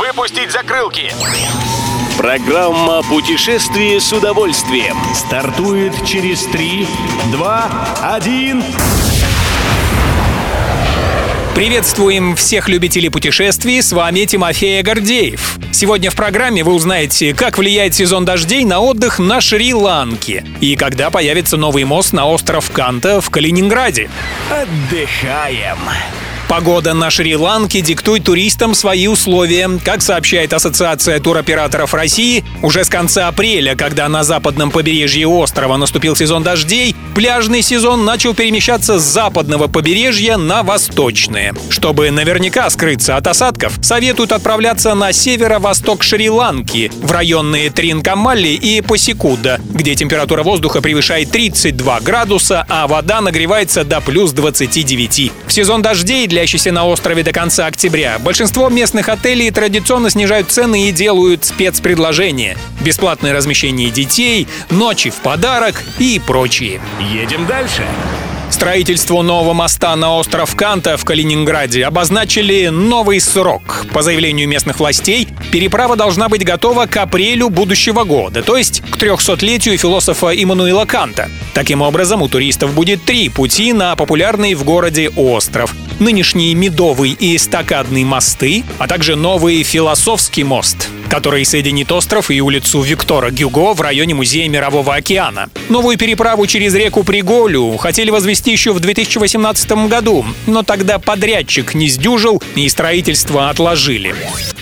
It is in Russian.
Выпустить закрылки! Программа «Путешествие с удовольствием» стартует через 3, 2, 1... Приветствуем всех любителей путешествий, с вами Тимофей Гордеев. Сегодня в программе вы узнаете, как влияет сезон дождей на отдых на Шри-Ланке и когда появится новый мост на остров Канта в Калининграде. Отдыхаем! Погода на Шри-Ланке диктует туристам свои условия. Как сообщает Ассоциация туроператоров России, уже с конца апреля, когда на западном побережье острова наступил сезон дождей, пляжный сезон начал перемещаться с западного побережья на восточное. Чтобы наверняка скрыться от осадков, советуют отправляться на северо-восток Шри-Ланки, в районные Тринкамалли и Пасикуда, где температура воздуха превышает 32 градуса, а вода нагревается до плюс 29. В сезон дождей для находящийся на острове до конца октября, большинство местных отелей традиционно снижают цены и делают спецпредложения. Бесплатное размещение детей, ночи в подарок и прочие. Едем дальше. Строительству нового моста на остров Канта в Калининграде обозначили новый срок. По заявлению местных властей, переправа должна быть готова к апрелю будущего года, то есть к 300-летию философа Иммануила Канта. Таким образом, у туристов будет три пути на популярный в городе остров. Нынешний Медовый и Эстакадный мосты, а также новый Философский мост который соединит остров и улицу Виктора Гюго в районе Музея Мирового океана. Новую переправу через реку Приголю хотели возвести еще в 2018 году, но тогда подрядчик не сдюжил и строительство отложили.